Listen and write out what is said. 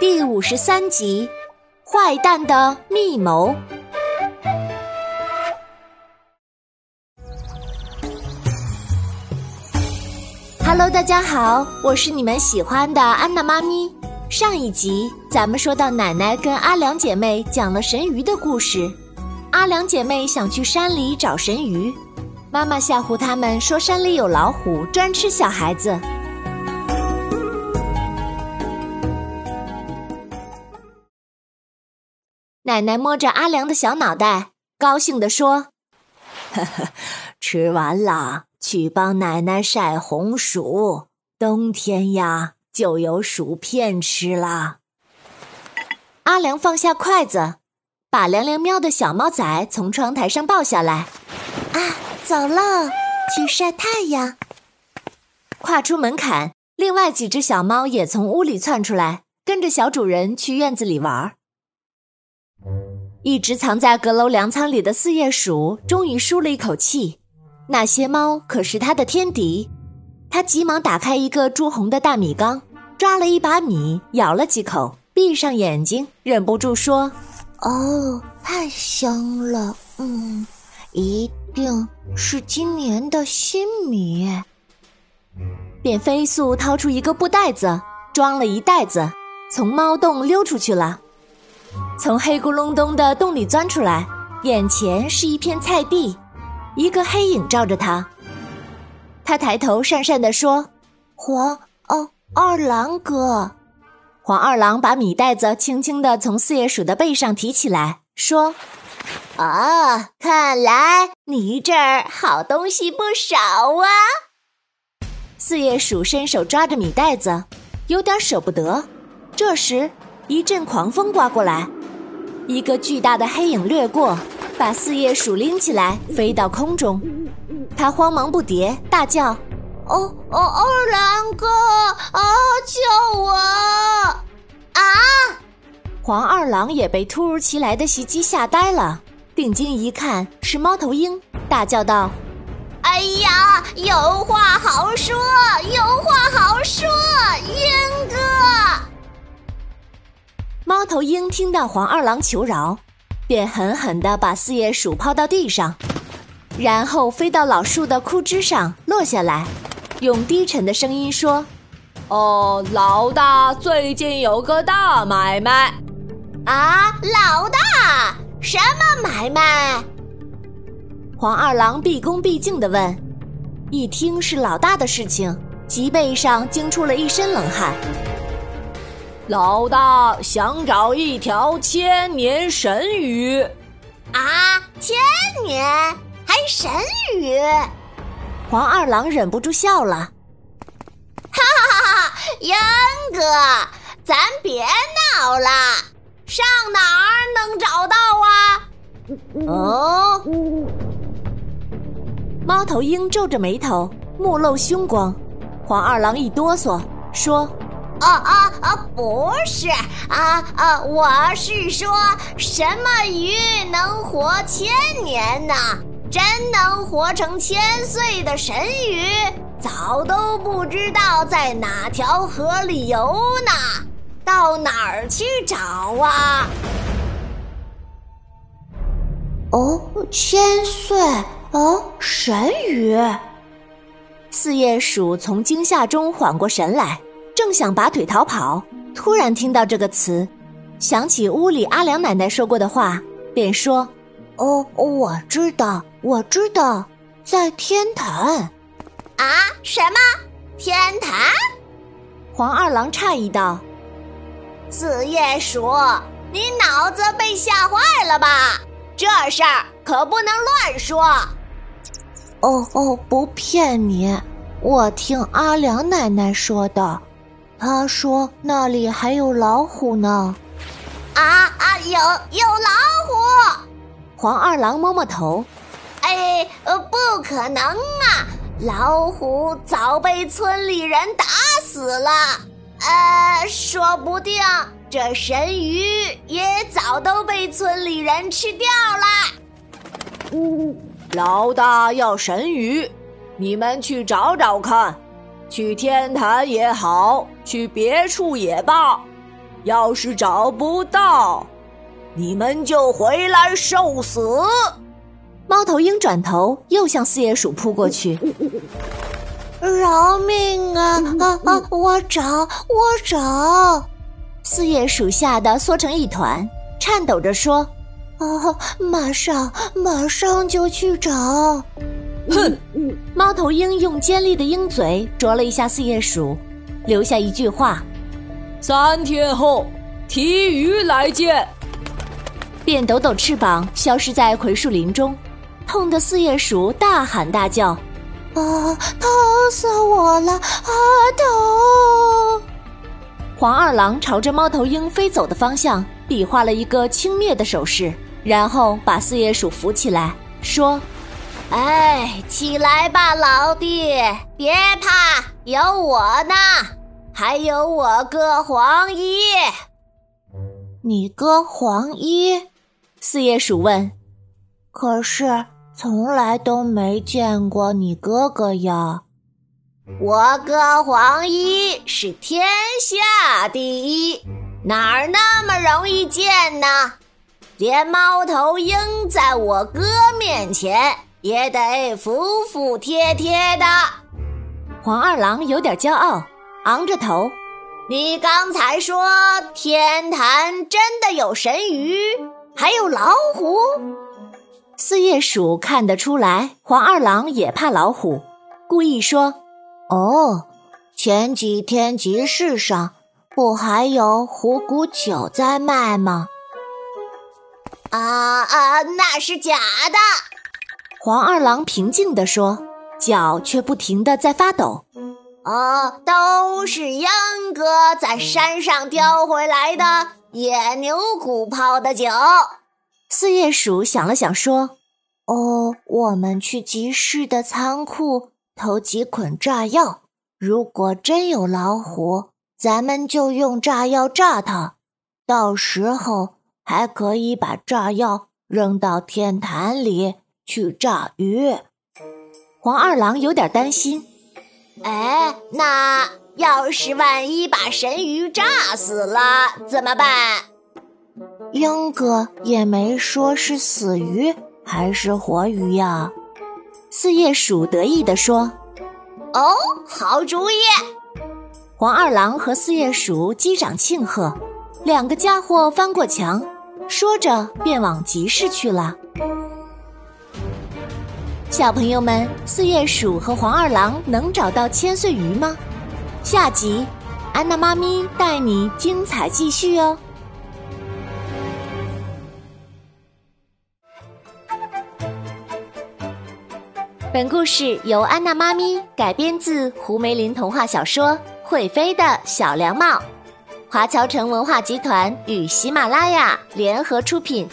第五十三集：坏蛋的密谋。Hello，大家好，我是你们喜欢的安娜妈咪。上一集咱们说到，奶奶跟阿良姐妹讲了神鱼的故事。阿良姐妹想去山里找神鱼，妈妈吓唬他们说山里有老虎，专吃小孩子。奶奶摸着阿良的小脑袋，高兴地说：“呵呵，吃完了，去帮奶奶晒红薯。冬天呀，就有薯片吃了。”阿良放下筷子，把凉凉喵的小猫仔从窗台上抱下来。啊，走了，去晒太阳。跨出门槛，另外几只小猫也从屋里窜出来，跟着小主人去院子里玩儿。一直藏在阁楼粮仓里的四叶鼠终于舒了一口气，那些猫可是它的天敌。它急忙打开一个朱红的大米缸，抓了一把米，咬了几口，闭上眼睛，忍不住说：“哦，太香了，嗯，一定是今年的新米。”便飞速掏出一个布袋子，装了一袋子，从猫洞溜出去了。从黑咕隆咚的洞里钻出来，眼前是一片菜地，一个黑影照着他。他抬头讪讪地说：“黄哦，二郎哥。”黄二郎把米袋子轻轻地从四叶鼠的背上提起来，说：“哦，看来你这儿好东西不少啊。”四叶鼠伸手抓着米袋子，有点舍不得。这时，一阵狂风刮过来。一个巨大的黑影掠过，把四叶鼠拎起来，飞到空中。他慌忙不迭，大叫：“哦哦，二郎哥啊，救我！”啊！黄二郎也被突如其来的袭击吓呆了，定睛一看是猫头鹰，大叫道：“哎呀，有话好说，有话好说，鹰哥！”猫头鹰听到黄二郎求饶，便狠狠地把四叶鼠抛到地上，然后飞到老树的枯枝上落下来，用低沉的声音说：“哦，老大最近有个大买卖。”啊，老大，什么买卖？黄二郎毕恭毕敬地问。一听是老大的事情，脊背上惊出了一身冷汗。老大想找一条千年神鱼，啊，千年还神鱼？黄二郎忍不住笑了，哈哈哈哈！鹰哥，咱别闹了，上哪儿能找到啊？哦，猫头鹰皱着眉头，目露凶光。黄二郎一哆嗦，说。哦哦哦！不是啊啊！我是说，什么鱼能活千年呢？真能活成千岁的神鱼，早都不知道在哪条河里游呢。到哪儿去找啊？哦，千岁哦，神鱼。四叶鼠从惊吓中缓过神来。正想拔腿逃跑，突然听到这个词，想起屋里阿良奶奶说过的话，便说：“哦，我知道，我知道，在天坛。”啊？什么？天坛？黄二郎诧异道：“四叶鼠，你脑子被吓坏了吧？这事儿可不能乱说。”哦哦，不骗你，我听阿良奶奶说的。他说：“那里还有老虎呢。”啊啊，有有老虎！黄二郎摸摸头，哎，呃，不可能啊！老虎早被村里人打死了。呃，说不定这神鱼也早都被村里人吃掉了。嗯，老大要神鱼，你们去找找看。去天坛也好，去别处也罢，要是找不到，你们就回来受死。猫头鹰转头又向四叶鼠扑过去，饶命啊啊啊！我找，我找！四叶鼠吓得缩成一团，颤抖着说：“啊，马上，马上就去找！”哼！猫头鹰用尖利的鹰嘴啄了一下四叶鼠，留下一句话：“三天后，提鱼来见。”便抖抖翅膀，消失在葵树林中。痛的四叶鼠大喊大叫：“啊，疼死我了！啊，疼！”黄二郎朝着猫头鹰飞走的方向比划了一个轻蔑的手势，然后把四叶鼠扶起来，说：“哎，起来吧，老弟，别怕，有我呢，还有我哥黄衣。”你哥黄衣？四叶鼠问。可是。从来都没见过你哥哥呀！我哥黄衣是天下第一，哪儿那么容易见呢？连猫头鹰在我哥面前也得服服帖帖的。黄二郎有点骄傲，昂着头：“你刚才说天坛真的有神鱼，还有老虎？”四叶鼠看得出来，黄二郎也怕老虎，故意说：“哦，前几天集市上不还有虎骨酒在卖吗？”“啊啊，那是假的。”黄二郎平静地说，脚却不停地在发抖。“哦，都是秧歌在山上叼回来的野牛骨泡的酒。”四叶鼠想了想，说：“哦，我们去集市的仓库偷几捆炸药。如果真有老虎，咱们就用炸药炸它。到时候还可以把炸药扔到天坛里去炸鱼。”黄二郎有点担心：“哎，那要是万一把神鱼炸死了怎么办？”英哥也没说是死鱼还是活鱼呀。四叶鼠得意地说：“哦，好主意！”黄二郎和四叶鼠击掌庆贺，两个家伙翻过墙，说着便往集市去了。小朋友们，四叶鼠和黄二郎能找到千岁鱼吗？下集，安娜妈咪带你精彩继续哦。本故事由安娜妈咪改编自胡梅林童话小说《会飞的小凉帽》，华侨城文化集团与喜马拉雅联合出品。